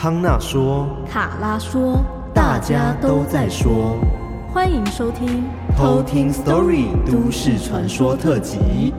康纳说，卡拉说，大家都在说，欢迎收听偷听 Story 都市传说特辑。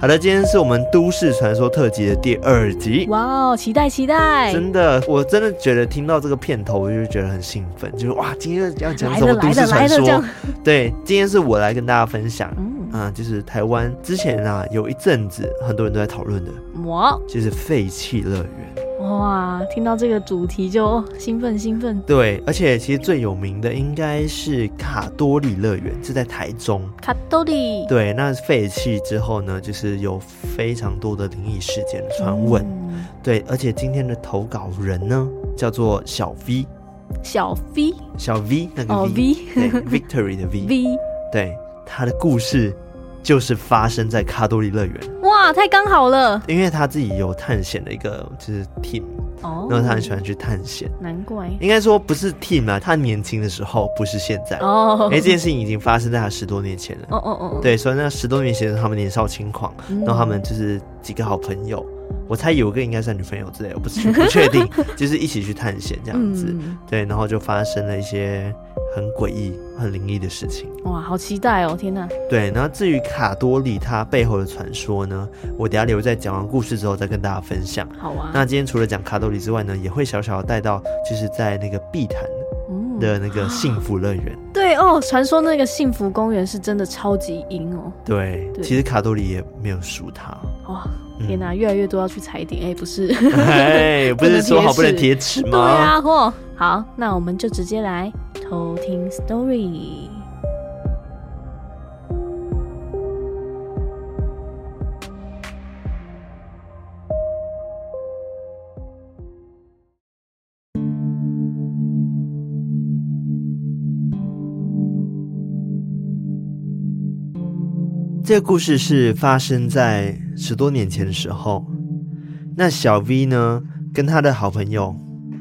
好的，今天是我们都市传说特辑的第二集。哇哦，期待期待！真的，我真的觉得听到这个片头，我就觉得很兴奋，就是哇，今天要讲什么都市传说？对，今天是我来跟大家分享。嗯，啊，就是台湾之前啊，有一阵子很多人都在讨论的，哇，就是废弃乐园。哇，听到这个主题就兴奋兴奋。对，而且其实最有名的应该是卡多里乐园，是在台中。卡多里。对，那废弃之后呢，就是有非常多的灵异事件的传闻。嗯、对，而且今天的投稿人呢，叫做小 V。小 V。小 V 那个 V，、哦、v 对，Victory 的 V。V。对，他的故事就是发生在卡多利乐园。哇，太刚好了！因为他自己有探险的一个就是 team，哦，然后他很喜欢去探险，难怪。应该说不是 team 啊，他年轻的时候不是现在哦。哎，这件事情已经发生在他十多年前了。哦哦哦，对，所以那十多年前他们年少轻狂，嗯、然后他们就是几个好朋友。我猜有个应该是女朋友之类，我 不确定，就是一起去探险这样子，嗯、对，然后就发生了一些很诡异、很灵异的事情。哇，好期待哦！天哪。对，然后至于卡多里它背后的传说呢，我等下留在讲完故事之后再跟大家分享。好啊。那今天除了讲卡多里之外呢，也会小小的带到，就是在那个碧潭的那个幸福乐园。对哦，传说那个幸福公园是真的超级阴哦。对，对其实卡多里也没有输他。哇。天哪，越来越多要去踩点，哎，不是，哎，不是说好不能贴纸吗？对啊，嚯，好，那我们就直接来偷听 story。这个故事是发生在十多年前的时候。那小 V 呢，跟他的好朋友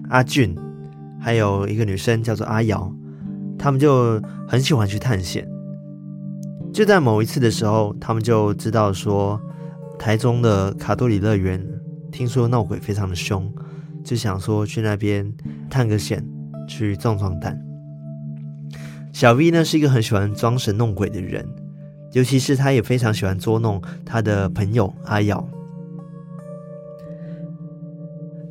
阿俊，还有一个女生叫做阿瑶，他们就很喜欢去探险。就在某一次的时候，他们就知道说，台中的卡多里乐园听说闹鬼非常的凶，就想说去那边探个险，去壮壮胆。小 V 呢，是一个很喜欢装神弄鬼的人。尤其是他也非常喜欢捉弄他的朋友阿瑶。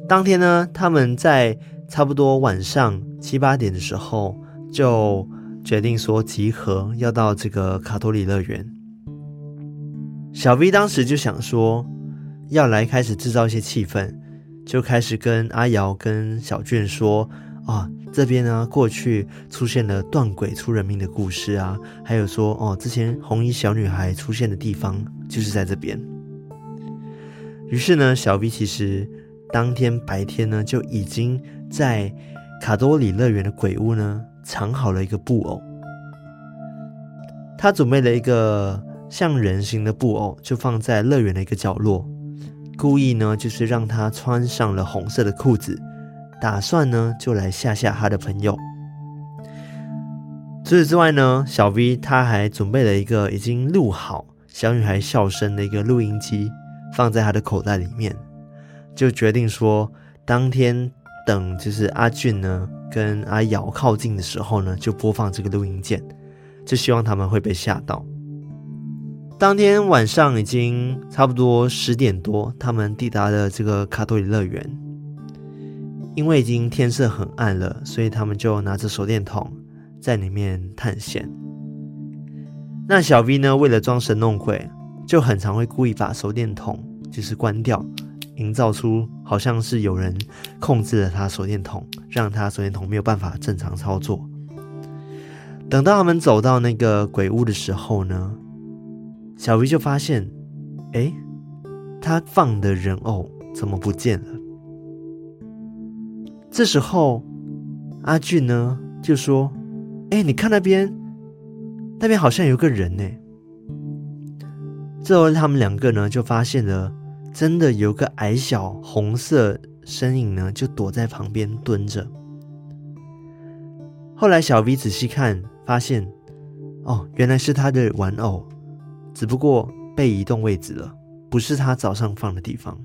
当天呢，他们在差不多晚上七八点的时候，就决定说集合，要到这个卡托里乐园。小 V 当时就想说，要来开始制造一些气氛，就开始跟阿瑶跟小俊说啊。这边呢，过去出现了断鬼出人命的故事啊，还有说哦，之前红衣小女孩出现的地方就是在这边。于是呢，小 V 其实当天白天呢就已经在卡多里乐园的鬼屋呢藏好了一个布偶，他准备了一个像人形的布偶，就放在乐园的一个角落，故意呢就是让他穿上了红色的裤子。打算呢，就来吓吓他的朋友。除此之外呢，小 V 他还准备了一个已经录好小女孩笑声的一个录音机，放在他的口袋里面，就决定说，当天等就是阿俊呢跟阿瑶靠近的时候呢，就播放这个录音键，就希望他们会被吓到。当天晚上已经差不多十点多，他们抵达了这个卡多里乐园。因为已经天色很暗了，所以他们就拿着手电筒在里面探险。那小 V 呢，为了装神弄鬼，就很常会故意把手电筒就是关掉，营造出好像是有人控制了他手电筒，让他手电筒没有办法正常操作。等到他们走到那个鬼屋的时候呢，小 V 就发现，哎，他放的人偶怎么不见了？这时候，阿俊呢就说：“哎，你看那边，那边好像有个人呢。”之后他们两个呢就发现了，真的有个矮小红色身影呢，就躲在旁边蹲着。后来小 V 仔细看，发现哦，原来是他的玩偶，只不过被移动位置了，不是他早上放的地方。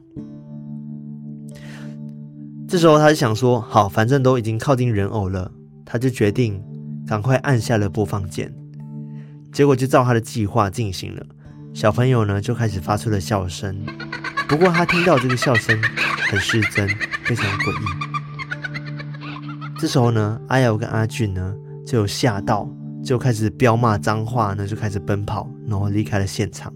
这时候他就想说：“好，反正都已经靠近人偶了。”他就决定赶快按下了播放键。结果就照他的计划进行了，小朋友呢就开始发出了笑声。不过他听到这个笑声很失真，非常诡异。这时候呢，阿瑶跟阿俊呢就吓到，就开始飙骂脏话呢，就开始奔跑，然后离开了现场。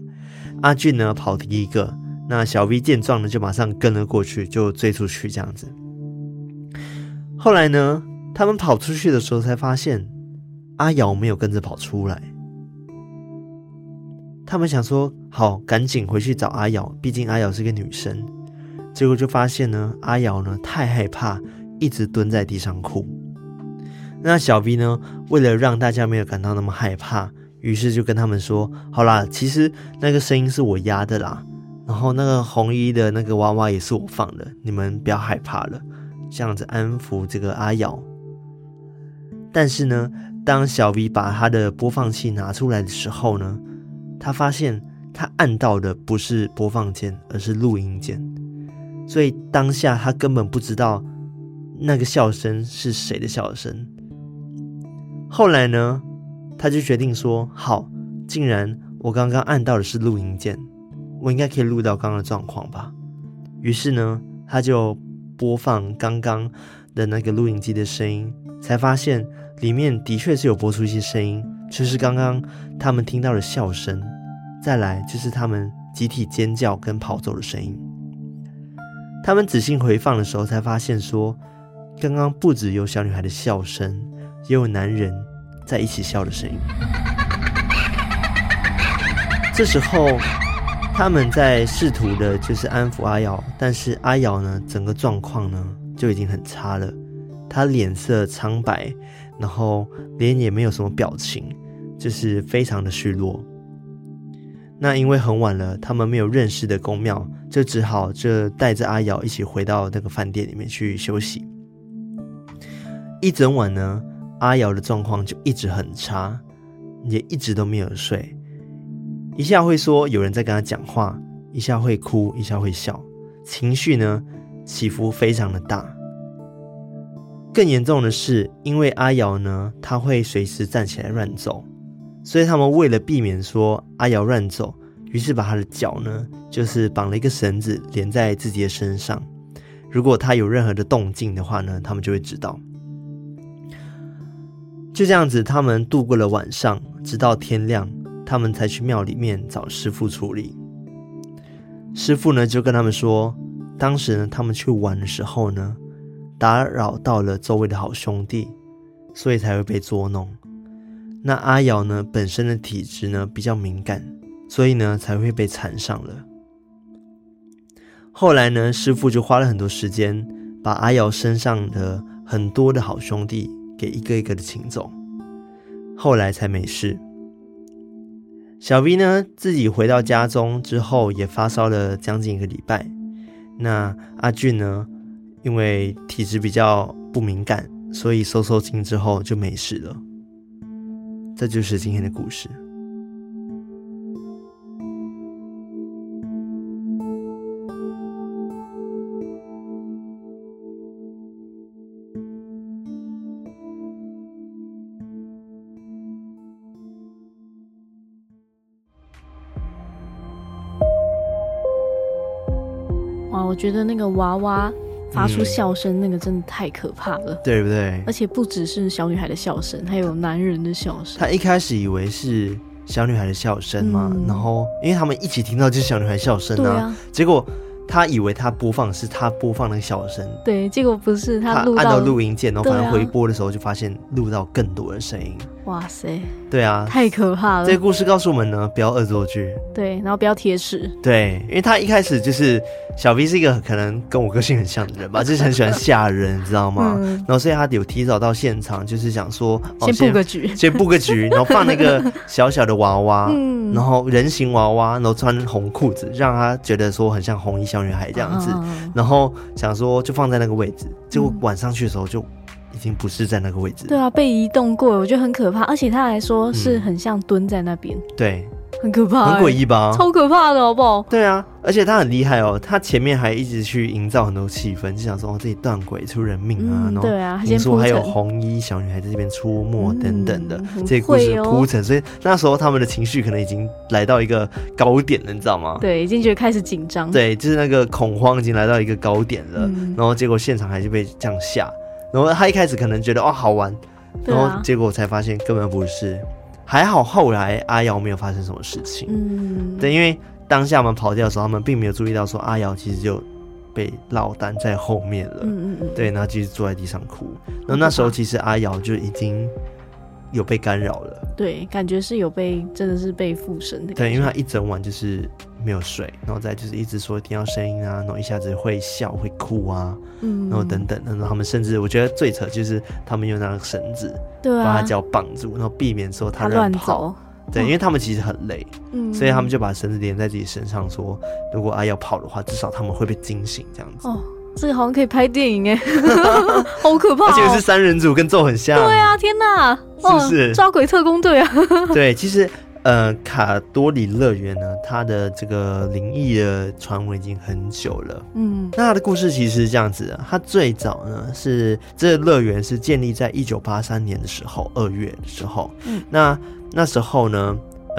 阿俊呢跑第一个，那小 V 见状呢就马上跟了过去，就追出去这样子。后来呢，他们跑出去的时候才发现阿瑶没有跟着跑出来。他们想说好，赶紧回去找阿瑶，毕竟阿瑶是个女生。结果就发现呢，阿瑶呢太害怕。一直蹲在地上哭。那小 V 呢？为了让大家没有感到那么害怕，于是就跟他们说：“好啦，其实那个声音是我压的啦。然后那个红衣的那个娃娃也是我放的，你们不要害怕了。”这样子安抚这个阿瑶。但是呢，当小 V 把他的播放器拿出来的时候呢，他发现他按到的不是播放键，而是录音键。所以当下他根本不知道。那个笑声是谁的笑声？后来呢，他就决定说：“好，既然我刚刚按到的是录音键，我应该可以录到刚刚的状况吧。”于是呢，他就播放刚刚的那个录音机的声音，才发现里面的确是有播出一些声音，就是刚刚他们听到的笑声，再来就是他们集体尖叫跟跑走的声音。他们仔细回放的时候，才发现说。刚刚不只有小女孩的笑声，也有男人在一起笑的声音。这时候，他们在试图的就是安抚阿瑶，但是阿瑶呢，整个状况呢就已经很差了。她脸色苍白，然后脸也没有什么表情，就是非常的虚弱。那因为很晚了，他们没有认识的公庙，就只好就带着阿瑶一起回到那个饭店里面去休息。一整晚呢，阿瑶的状况就一直很差，也一直都没有睡。一下会说有人在跟他讲话，一下会哭，一下会笑，情绪呢起伏非常的大。更严重的是，因为阿瑶呢，她会随时站起来乱走，所以他们为了避免说阿瑶乱走，于是把她的脚呢，就是绑了一个绳子连在自己的身上。如果她有任何的动静的话呢，他们就会知道。就这样子，他们度过了晚上，直到天亮，他们才去庙里面找师傅处理。师傅呢就跟他们说，当时呢他们去玩的时候呢，打扰到了周围的好兄弟，所以才会被捉弄。那阿瑶呢本身的体质呢比较敏感，所以呢才会被缠上了。后来呢，师傅就花了很多时间，把阿瑶身上的很多的好兄弟。给一个一个的请走，后来才没事。小 V 呢，自己回到家中之后，也发烧了将近一个礼拜。那阿俊呢，因为体质比较不敏感，所以收收惊之后就没事了。这就是今天的故事。觉得那个娃娃发出笑声，那个真的太可怕了，嗯，对不对？而且不只是小女孩的笑声，还有男人的笑声。他一开始以为是小女孩的笑声嘛，嗯，然后因为他们一起听到就是小女孩笑声啊，啊，结果。他以为他播放是他播放那个笑声，对，结果不是他按到录音键，然后反正回播的时候就发现录到更多的声音。哇塞，对啊，太可怕了。这个故事告诉我们呢，不要恶作剧。对，然后不要贴纸。对，因为他一开始就是小 V 是一个可能跟我个性很像的人吧，就是很喜欢吓人，你知道吗？嗯。然后所以他有提早到现场，就是想说，先布个局，先布个局，然后放那个小小的娃娃。嗯然后人形娃娃，然后穿红裤子，让他觉得说很像红衣小女孩这样子。然后想说就放在那个位置，结果晚上去的时候就已已经不是在那个位置。对啊，被移动过，我觉得很可怕。而且他还说是很像蹲在那边。嗯，对。很可怕，很诡异吧？超可怕的，好不好？对啊，而且他很厉害哦，他前面还一直去营造很多气氛，就想说哦，这里断轨出人命啊，嗯、对啊，听说还有红衣小女孩在这边出没等等的，嗯、这些故事铺陈，所以那时候他们的情绪可能已经来到一个高点了，你知道吗？对，已经觉得开始紧张，对，就是那个恐慌已经来到一个高点了，嗯、然后结果现场还是被这样吓，然后他一开始可能觉得哦好玩，然后结果才发现根本不是。还好后来阿瑶没有发生什么事情，嗯，对，因为当下我们跑掉的时候，他们并没有注意到说阿瑶其实就被落单在后面了，嗯嗯嗯，对，然后继续坐在地上哭，然后那时候其实阿瑶就已经有被干扰了，对，感觉是有被真的是被附身的，对，因为他一整晚就是。没有睡，然后再就是一直说听到声音啊，然后一下子会笑会哭啊，嗯，然后等等，然后他们甚至我觉得最扯就是他们用那个绳子，对啊，把他脚绑住，然后避免说他乱跑，对，因为他们其实很累，嗯，所以他们就把绳子连在自己身上，说如果啊要跑的话，至少他们会被惊醒这样子。哦，这个好像可以拍电影哎，好可怕，而且是三人组，跟咒很像。对啊，天哪，是不是抓鬼特工队啊？对，其实。呃，卡多里乐园呢，它的这个灵异的传闻已经很久了。嗯，那它的故事其实是这样子的，它最早呢是这个乐园是建立在一九八三年的时候，二月的时候。嗯，那那时候呢。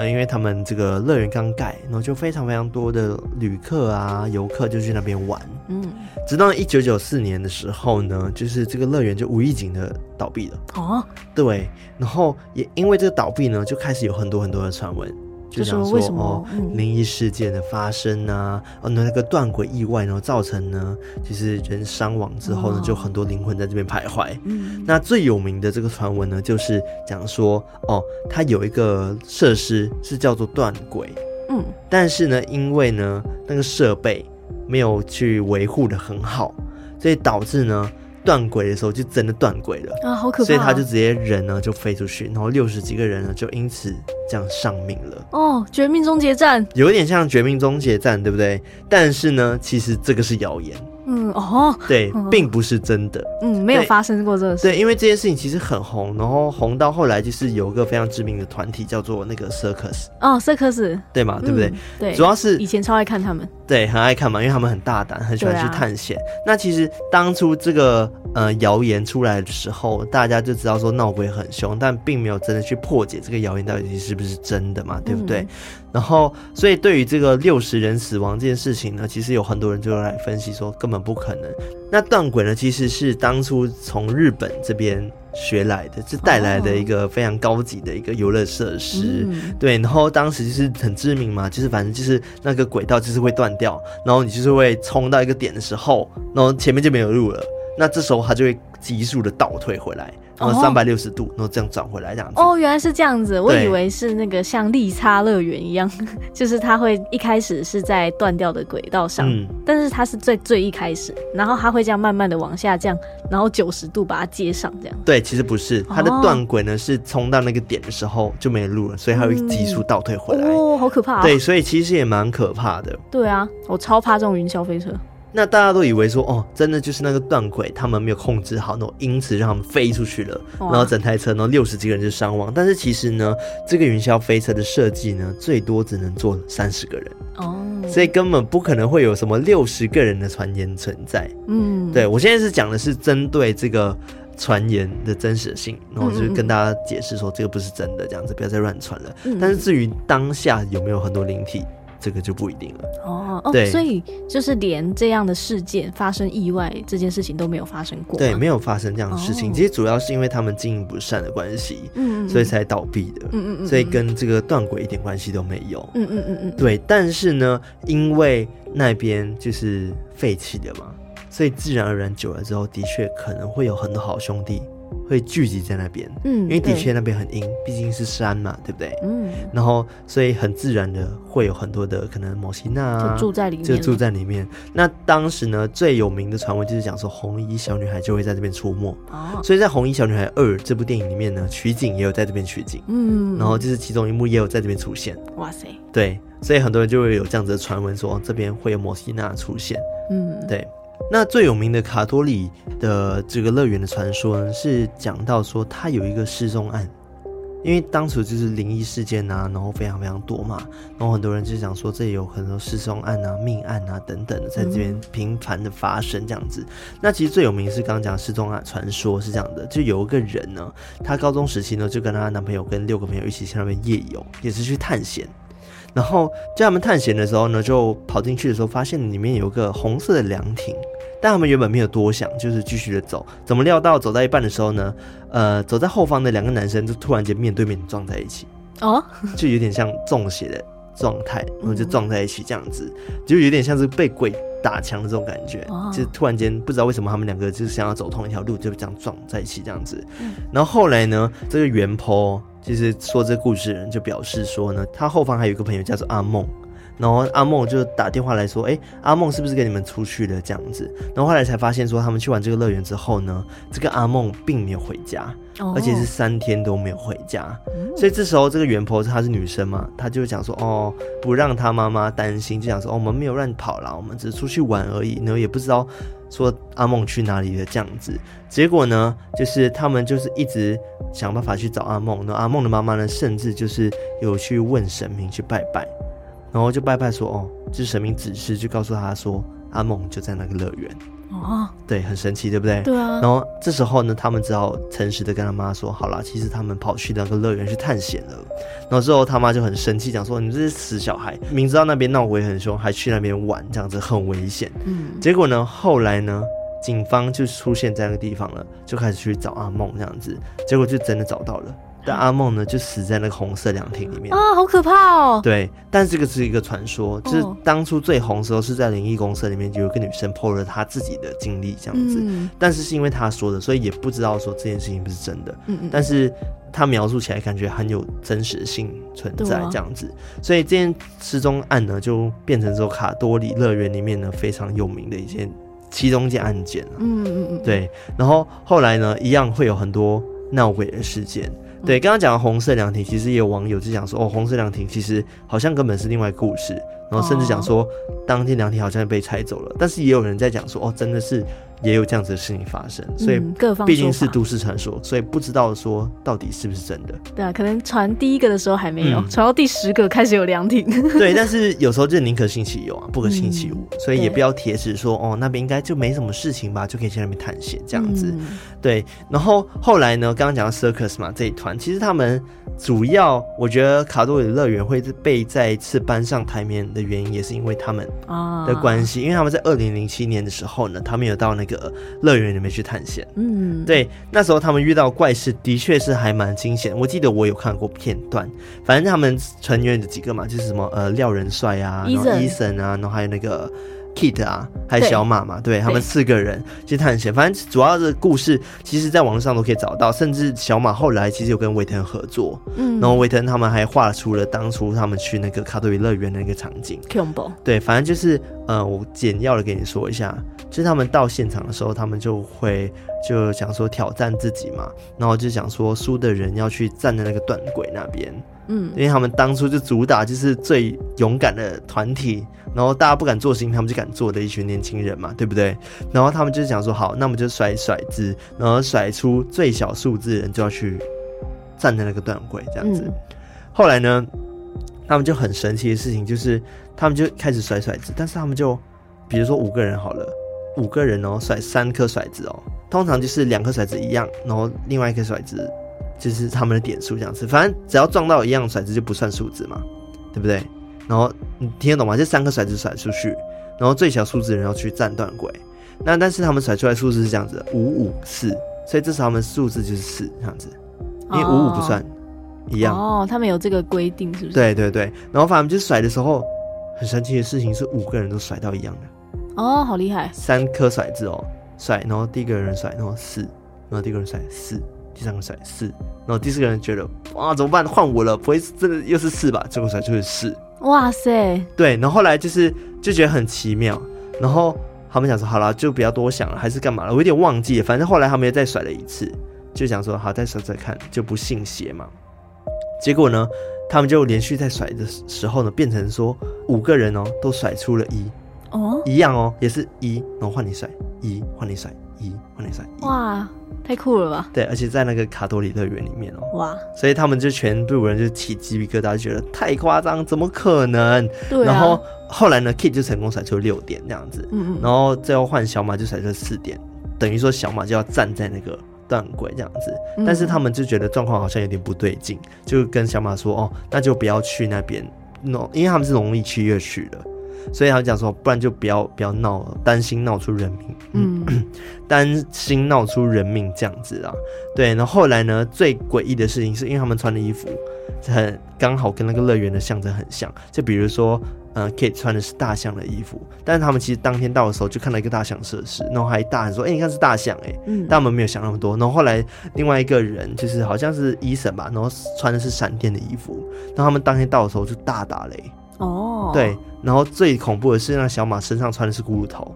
因为他们这个乐园刚盖，然后就非常非常多的旅客啊、游客就去那边玩。嗯，直到一九九四年的时候呢，就是这个乐园就无意间的倒闭了。哦，对，然后也因为这个倒闭呢，就开始有很多很多的传闻。就想说，说哦，灵异事件的发生啊，哦，那个断轨意外，然后造成呢，其实人伤亡之后呢，就很多灵魂在这边徘徊。嗯，那最有名的这个传闻呢，就是讲说，哦，它有一个设施是叫做断轨，嗯，但是呢，因为呢那个设备没有去维护的很好，所以导致呢。断轨的时候就真的断轨了啊，好可怕！所以他就直接人呢就飞出去，然后六十几个人呢就因此这样丧命了。哦，绝命终结战，有点像绝命终结战，对不对？但是呢，其实这个是谣言。嗯哦，对，并不是真的。嗯，没有发生过这个事。对，因为这件事情其实很红，然后红到后来就是有一个非常知名的团体叫做那个 Circus。哦，Circus，对嘛？对不对？对，主要是以前超爱看他们。对，很爱看嘛，因为他们很大胆，很喜欢去探险。那其实当初这个呃谣言出来的时候，大家就知道说闹鬼很凶，但并没有真的去破解这个谣言到底是不是真的嘛，对不对？然后，所以对于这个六十人死亡这件事情呢，其实有很多人就来分析说根本不可能。那断轨呢，其实是当初从日本这边学来的，是带来的一个非常高级的一个游乐设施。嗯、对，然后当时就是很知名嘛，就是反正就是那个轨道就是会断掉，然后你就是会冲到一个点的时候，然后前面就没有路了，那这时候它就会急速的倒退回来。然后三百六十度，然后这样转回来这样子。哦，原来是这样子，我以为是那个像利差乐园一样，就是它会一开始是在断掉的轨道上，嗯，但是它是最最一开始，然后它会这样慢慢的往下降，然后九十度把它接上这样。对，其实不是，它的断轨呢是冲到那个点的时候就没路了，所以它会急速倒退回来。哦，好可怕啊。对，所以其实也蛮可怕的。对啊，我超怕这种云霄飞车。那大家都以为说哦，真的就是那个断轨，他们没有控制好，然后因此让他们飞出去了，然后整台车，然后六十几个人就伤亡。但是其实呢，这个云霄飞车的设计呢，最多只能坐三十个人哦，所以根本不可能会有什么六十个人的传言存在。嗯，对，我现在是讲的是针对这个传言的真实性，然后就是跟大家解释说这个不是真的，这样子不要再乱传了。但是至于当下有没有很多灵体？这个就不一定了哦哦，对，所以就是连这样的事件发生意外这件事情都没有发生过，对，没有发生这样的事情。其实主要是因为他们经营不善的关系，嗯，所以才倒闭的，嗯嗯，所以跟这个断轨一点关系都没有，嗯嗯嗯嗯，对。但是呢，因为那边就是废弃的嘛，所以自然而然久了之后，的确可能会有很多好兄弟。会聚集在那边，嗯，因为的确那边很阴，毕竟是山嘛，对不对？嗯，然后所以很自然的会有很多的可能摩西那就住在里面，就住在里面。那当时呢，最有名的传闻就是讲说红衣小女孩就会在这边出没，哦，所以在《红衣小女孩二》这部电影里面呢，取景也有在这边取景，嗯，然后就是其中一幕也有在这边出现。哇塞，对，所以很多人就会有这样子的传闻说这边会有摩西娜出现，嗯，对。那最有名的卡多里的这个乐园的传说呢，是讲到说它有一个失踪案。因为当时就是灵异事件啊，然后非常非常多嘛，然后很多人就想说这里有很多失踪案啊、命案啊等等的，在这边频繁的发生这样子。那其实最有名是刚刚讲失踪案传说是这样的，就有一个人呢，她高中时期呢就跟她男朋友跟六个朋友一起去那边夜游，也是去探险。然后在他们探险的时候呢，就跑进去的时候发现里面有个红色的凉亭。但他们原本没有多想，就是继续的走。怎么料到走到一半的时候呢？呃，走在后方的两个男生就突然间面对面撞在一起，哦，就有点像中邪的状态，然后就撞在一起这样子，就有点像是被鬼打墙的这种感觉。就突然间不知道为什么他们两个就是想要走同一条路，就这样撞在一起这样子。然后后来呢，这个原 po 就是说这个故事的人就表示说呢，他后方还有一个朋友叫做阿梦。然后阿梦就打电话来说：“哎，阿梦是不是跟你们出去了？这样子。”然后后来才发现说，他们去完这个乐园之后呢，这个阿梦并没有回家，而且是三天都没有回家。所以这时候这个原 po 她是女生嘛，她就讲说：“哦，不让她妈妈担心，就讲说、哦、我们没有让你跑啦，我们只是出去玩而已。”然后也不知道说阿梦去哪里了这样子。结果呢，就是他们就是一直想办法去找阿梦。那阿梦的妈妈呢，甚至就是有去问神明去拜拜。然后就拜拜说哦，就是神明指示，就告诉他说阿梦就在那个乐园哦，对，很神奇，对不对？对啊。然后这时候呢，他们只好诚实的跟他妈说，好啦，其实他们跑去那个乐园去探险了。然后之后他妈就很生气，讲说你这些死小孩，明知道那边闹鬼很凶，还去那边玩，这样子很危险。嗯。结果呢，后来呢，警方就出现在那个地方了，就开始去找阿梦这样子，结果就真的找到了。但阿梦呢，就死在那个红色凉亭里面啊，好可怕哦！对，但这个是一个传说，就是当初最红的时候是在灵异公社里面，有一个女生 po 了她自己的经历这样子，嗯、但是是因为她说的，所以也不知道说这件事情不是真的。嗯嗯。但是她描述起来感觉很有真实性存在这样子，啊、所以这件失踪案呢，就变成说卡多里乐园里面呢非常有名的一件其中一件案件嗯嗯嗯。对，然后后来呢，一样会有很多闹鬼的事件。对，刚刚讲的红色凉亭，其实也有网友就讲说，哦，红色凉亭其实好像根本是另外一个故事，然后甚至讲说，当天凉亭好像被拆走了，但是也有人在讲说，哦，真的是。也有这样子的事情发生，所以毕竟是都市传说，所以不知道说到底是不是真的。对啊，可能传第一个的时候还没有，传、嗯、到第十个开始有凉亭。对，但是有时候就宁可信其有啊，不可信其无，嗯、所以也不要铁齿说哦，那边应该就没什么事情吧，就可以去那边探险这样子。嗯、对，然后后来呢，刚刚讲到 Circus 嘛，这一团其实他们主要，我觉得卡多里乐园会被再次搬上台面的原因，也是因为他们的关系，啊、因为他们在二零零七年的时候呢，他们有到那个。乐园里面去探险，嗯，对，那时候他们遇到怪事的确是还蛮惊险。我记得我有看过片段，反正他们成员的几个嘛，就是什么呃廖仁帅啊，然后 Eason 啊，然后还有那个。Kit 啊，还有小马嘛，对，对他们四个人去探险。反正主要的故事，其实在网络上都可以找到。甚至小马后来其实有跟维腾合作，嗯，然后维腾他们还画出了当初他们去那个卡多里乐园的那个场景。对，反正就是呃，我简要的给你说一下，就是他们到现场的时候，他们就会就想说挑战自己嘛，然后就想说输的人要去站在那个断轨那边。嗯，因为他们当初就主打就是最勇敢的团体，然后大家不敢做事情，他们就敢做的一群年轻人嘛，对不对？然后他们就想说，好，那我们就甩甩子，然后甩出最小数字的人就要去站在那个段位这样子。嗯、后来呢，他们就很神奇的事情就是，他们就开始甩甩子，但是他们就比如说五个人好了，五个人哦甩三颗骰子哦，通常就是两颗骰子一样，然后另外一颗骰子。就是他们的点数这样子，反正只要撞到一样骰子就不算数字嘛，对不对？然后你听得懂吗？这三颗骰子甩出去，然后最小数字人要去站断轨。那但是他们甩出来数字是这样子，五五四，所以至少他们数字就是四这样子，因为五五不算一样。哦，他们有这个规定是不是？对对对。然后反正就是甩的时候，很神奇的事情是五个人都甩到一样的。哦，好厉害！三颗骰子哦，甩，然后第一个人甩，然后四，然后第一个人甩四。第三个甩四，然后第四个人觉得哇怎么办换我了，不会这个又是四吧？结果甩出是四，哇塞，对，然后后来就是就觉得很奇妙，然后他们想说好了就不要多想了，还是干嘛了？我有点忘记了，反正后来他们又再甩了一次，就想说好再甩甩看，就不信邪嘛。结果呢，他们就连续在甩的时候呢，变成说五个人哦都甩出了一。哦，一样哦，也是一，然后换你甩一，换你甩一，换你甩一。哇，太酷了吧？对，而且在那个卡多里乐园里面哦、喔，哇，所以他们就全部人就起鸡皮疙瘩，就觉得太夸张，怎么可能？对、啊。然后后来呢，Kit 就成功甩出六点这样子，嗯嗯，然后最后换小马就甩出四点，等于说小马就要站在那个断轨这样子，但是他们就觉得状况好像有点不对劲，就跟小马说哦，那就不要去那边弄，因为他们是农历七月去的。所以他讲说，不然就不要不要闹了，担心闹出人命，嗯，担心闹出人命这样子啊。对，然后后来呢，最诡异的事情是因为他们穿的衣服很刚好跟那个乐园的象征很像，就比如说，嗯，Kate 穿的是大象的衣服，但是他们其实当天到的时候就看到一个大象设施，然后还大喊说，哎、欸，你看是大象、欸，哎，嗯，但我们没有想那么多。然后后来另外一个人就是好像是医生吧，然后穿的是闪电的衣服，然后他们当天到的时候就大打雷。哦，对，然后最恐怖的是，那小马身上穿的是骷髅头，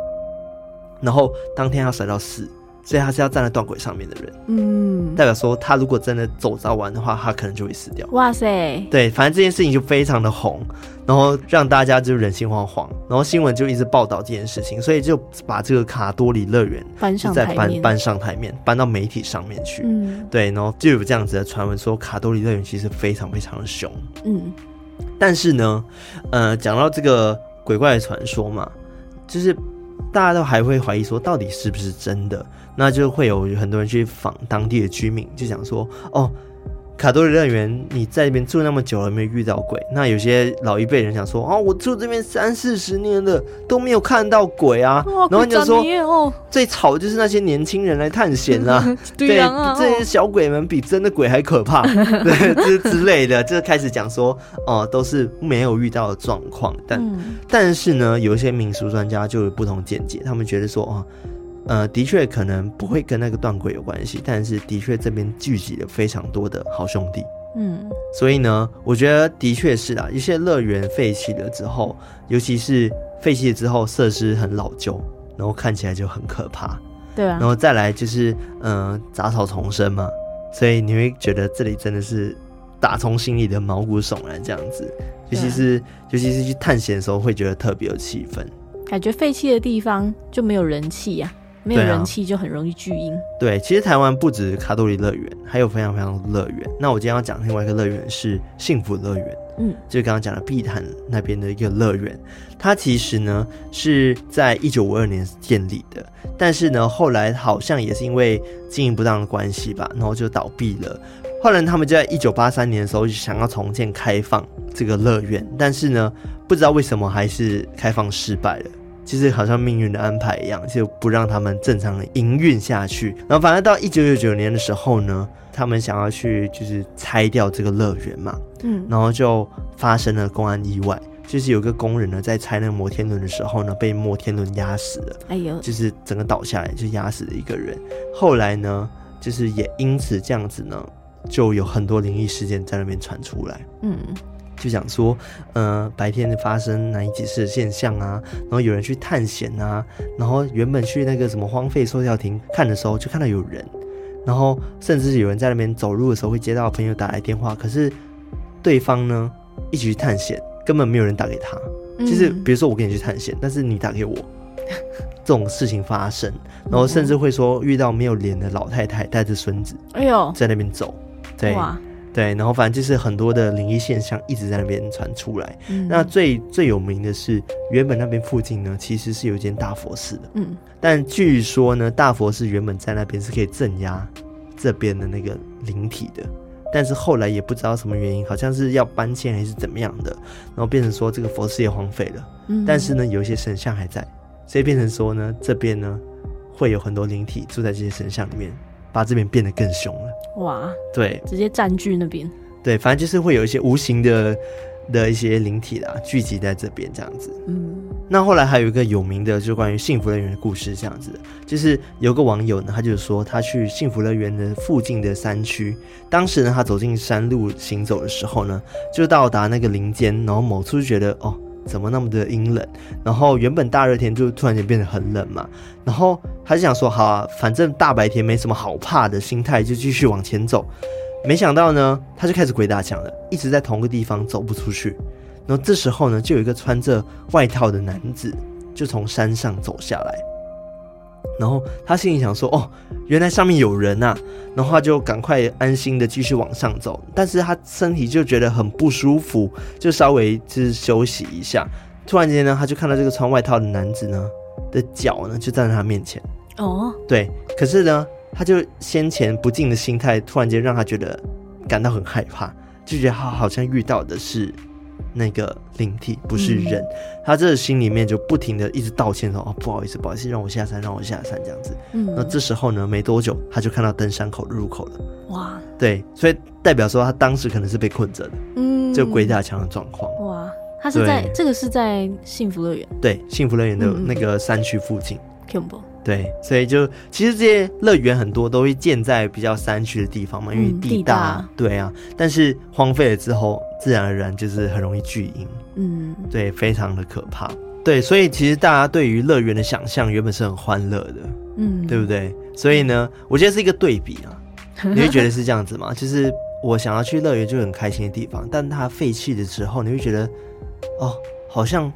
然后当天要甩到死，所以他是要站在断轨上面的人，嗯，代表说他如果真的走着玩的话，他可能就会死掉。哇塞，对，反正这件事情就非常的红，然后让大家就人心惶惶，然后新闻就一直报道这件事情，所以就把这个卡多里乐园搬上再搬搬上台面，搬到媒体上面去，嗯，对，然后就有这样子的传闻说卡多里乐园其实非常非常的凶，嗯。但是呢，呃，讲到这个鬼怪的传说嘛，就是大家都还会怀疑说，到底是不是真的？那就会有很多人去访当地的居民，就想说，哦。卡多里乐园，你在这边住那么久了，没有遇到鬼？那有些老一辈人想说，哦，我住这边三四十年了，都没有看到鬼啊。哦、然后你就说，哦、最吵的就是那些年轻人来探险啦、啊。对，这些小鬼们比真的鬼还可怕，对，之之类的，就开始讲说，哦、呃，都是没有遇到的状况。但、嗯、但是呢，有一些民俗专家就有不同见解，他们觉得说，哦。呃，的确可能不会跟那个断轨有关系，但是的确这边聚集了非常多的好兄弟，嗯，所以呢，我觉得的确是啊，一些乐园废弃了之后，尤其是废弃了之后设施很老旧，然后看起来就很可怕，对啊，然后再来就是嗯杂草丛生嘛，所以你会觉得这里真的是打从心里的毛骨悚然这样子，尤其是尤其是去探险的时候会觉得特别有气氛，感觉废弃的地方就没有人气呀、啊。没有人气就很容易聚阴。对，其实台湾不止卡多里乐园，还有非常非常多乐园。那我今天要讲另外一个乐园是幸福乐园，嗯，就是刚刚讲的碧潭那边的一个乐园。它其实呢是在一九五二年建立的，但是呢后来好像也是因为经营不当的关系吧，然后就倒闭了。后来他们就在一九八三年的时候想要重建开放这个乐园，但是呢不知道为什么还是开放失败了。其实好像命运的安排一样，就不让他们正常的营运下去。然后反正到一九九九年的时候呢，他们想要去就是拆掉这个乐园嘛，嗯，然后就发生了公安意外，就是有个工人呢在拆那个摩天轮的时候呢，被摩天轮压死了，哎呦，就是整个倒下来就压死了一个人。后来呢，就是也因此这样子呢，就有很多灵异事件在那边传出来，嗯。就想说，呃，白天发生难以解释的现象啊，然后有人去探险啊，然后原本去那个什么荒废售票亭看的时候，就看到有人，然后甚至有人在那边走路的时候会接到朋友打来电话，可是对方呢一起去探险，根本没有人打给他。就是比如说我跟你去探险，但是你打给我，这种事情发生，然后甚至会说遇到没有脸的老太太带着孙子，哎呦，在那边走，对。对，然后反正就是很多的灵异现象一直在那边传出来。嗯，那最最有名的是，原本那边附近呢，其实是有一间大佛寺的。嗯，但据说呢，大佛寺原本在那边是可以镇压这边的那个灵体的，但是后来也不知道什么原因，好像是要搬迁还是怎么样的，然后变成说这个佛寺也荒废了。嗯，但是呢，有一些神像还在，所以变成说呢，这边呢会有很多灵体住在这些神像里面。把这边变得更凶了，哇！对，直接占据那边。对，反正就是会有一些无形的的一些灵体啦，聚集在这边这样子。嗯，那后来还有一个有名的，就是关于幸福乐园的故事，这样子的，就是有个网友呢，他就说他去幸福乐园的附近的山区，当时呢，他走进山路行走的时候呢，就到达那个林间，然后某处就觉得哦。怎么那么的阴冷？然后原本大热天就突然间变得很冷嘛。然后他就想说，好啊，反正大白天没什么好怕的心态，就继续往前走。没想到呢，他就开始鬼打墙了，一直在同个地方走不出去。然后这时候呢，就有一个穿着外套的男子就从山上走下来。然后他心里想说：“哦，原来上面有人呐、啊！”然后他就赶快安心的继续往上走，但是他身体就觉得很不舒服，就稍微就是休息一下。突然间呢，他就看到这个穿外套的男子呢的脚呢就站在他面前。哦，对，可是呢，他就先前不敬的心态，突然间让他觉得感到很害怕，就觉得他好像遇到的是。那个灵体不是人，嗯、他这心里面就不停的一直道歉说：“哦，不好意思，不好意思，让我下山，让我下山。”这样子。嗯，那这时候呢，没多久他就看到登山口的入口了。哇，对，所以代表说他当时可能是被困着的。嗯，就鬼打墙的状况。哇，他是在这个是在幸福乐园。对，幸福乐园的那个山区附近。对，所以就其实这些乐园很多都会建在比较山区的地方嘛，因为地大。嗯，地大。对啊，但是荒废了之后，自然而然就是很容易聚阴。嗯，对，非常的可怕。对，所以其实大家对于乐园的想象原本是很欢乐的，嗯，对不对？所以呢，我觉得是一个对比啊。你会觉得是这样子吗？就是我想要去乐园就很开心的地方，但它废弃的时候，你会觉得哦，好像。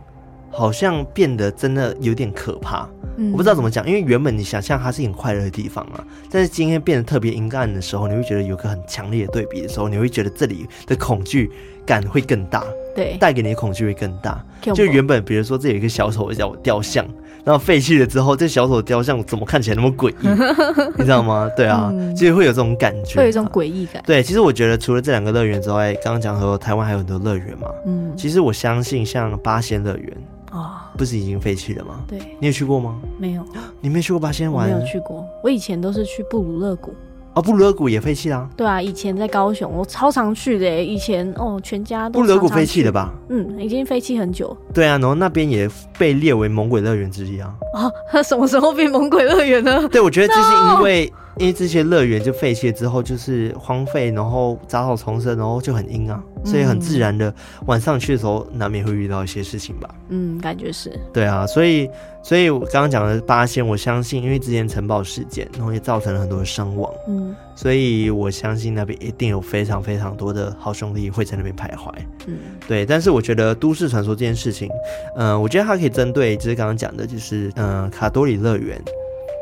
好像变得真的有点可怕，嗯，我不知道怎么讲，因为原本你想象它是很快乐的地方啊，但是今天变得特别阴暗的时候，你会觉得有个很强烈的对比的时候，你会觉得这里的恐惧感会更大，对，带给你的恐惧会更大。就原本比如说这有一个小丑叫雕像。然后废弃了之后，这小丑雕像怎么看起来那么诡异？你知道吗？对啊，其、嗯、实会有这种感觉，会有一种诡异感。对，其实我觉得除了这两个乐园之外，刚刚讲说台湾还有很多乐园嘛。嗯，其实我相信像八仙乐园啊，不是已经废弃了吗？对，你有去过吗？没有，你没去过八仙玩？没有去过，我以前都是去布鲁勒谷。哦，布鲁谷也废弃啦。对啊，以前在高雄，我超常去的。以前哦，全家都布鲁谷废弃了吧？嗯，已经废弃很久。对啊，然后那边也被列为猛鬼乐园之一啊。哦，他 什么时候变猛鬼乐园呢？对，我觉得这是因为。No! 因为这些乐园就废弃之后，就是荒废，然后杂草丛生，然后就很阴啊，所以很自然的晚上去的时候，难免会遇到一些事情吧。嗯，感觉是。对啊，所以，所以我刚刚讲的八仙，我相信，因为之前城堡事件，然后也造成了很多的伤亡。嗯，所以我相信那边一定有非常非常多的好兄弟会在那边徘徊。嗯，对。但是我觉得都市传说这件事情，嗯、呃，我觉得它可以针对，就是刚刚讲的，就是嗯、呃，卡多里乐园。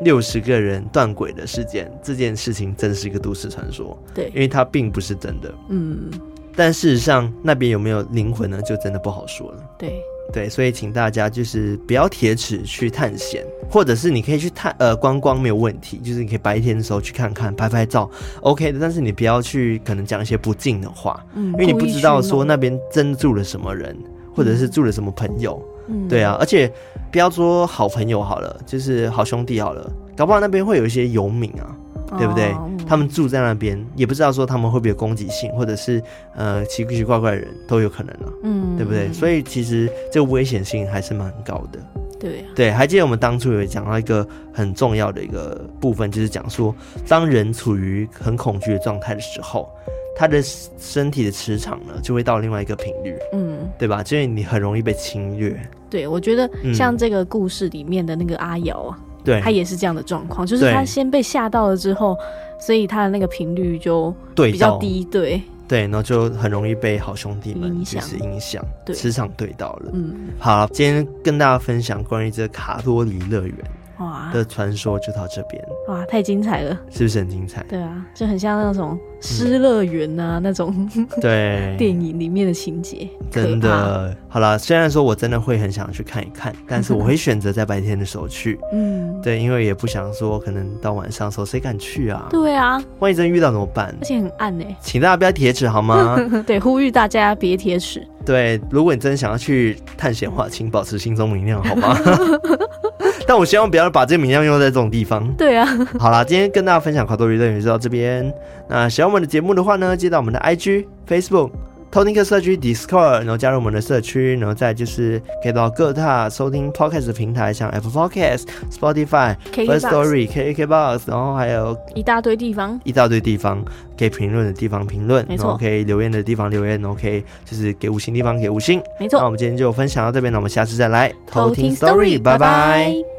六十个人断轨的事件，这件事情真是一个都市传说。对，因为它并不是真的。嗯，但事实上那边有没有灵魂呢？就真的不好说了。对对，所以请大家就是不要铁齿去探险，或者是你可以去探呃观光没有问题，就是你可以白天的时候去看看拍拍照，OK 的。但是你不要去可能讲一些不敬的话，嗯，因为你不知道说那边真住了什么人，或者是住了什么朋友。嗯，对啊，而且。不要说好朋友好了，就是好兄弟好了，搞不好那边会有一些游民啊，哦、对不对？他们住在那边，也不知道说他们会不会有攻击性，或者是呃奇奇怪怪的人都有可能啊，嗯，对不对？所以其实这个危险性还是蛮高的。对、啊、对，还记得我们当初有讲到一个很重要的一个部分，就是讲说，当人处于很恐惧的状态的时候。他的身体的磁场呢，就会到另外一个频率，嗯，对吧？就是你很容易被侵略。对，我觉得像这个故事里面的那个阿瑶啊，对、嗯，他也是这样的状况，就是他先被吓到了之后，所以他的那个频率就比较低，对对，然后就很容易被好兄弟们就是影响，磁场对到了。嗯，好，今天跟大家分享关于这卡多里乐园。哇的传说就到这边哇，太精彩了，是不是很精彩？对啊，就很像那种失乐园啊、嗯、那种对 电影里面的情节，真的。好了，虽然说我真的会很想去看一看，但是我会选择在白天的时候去。嗯，对，因为也不想说可能到晚上的时候谁敢去啊？对啊，万一真遇到怎么办？而且很暗呢、欸。请大家不要铁齿好吗？对，呼吁大家别铁齿。对，如果你真的想要去探险的话，请保持心中明亮，好吗？但我希望不要把这个名将用在这种地方。对啊。好啦，今天跟大家分享卡多里乐园就到这边。那喜欢我们的节目的话呢，记得我们的 IG、Facebook。偷听客社区 Discord，然后加入我们的社区，然后再就是可以到各大收听 Podcast 的平台，像 Apple Podcast、Spotify、First Story、KKBox，然后还有一大堆地方，一大堆地方可以评论的地方评论，没错，然后可以留言的地方留言，然后可以就是给五星地方给五星，没错。那我们今天就分享到这边，那我们下次再来偷听 Story，拜拜。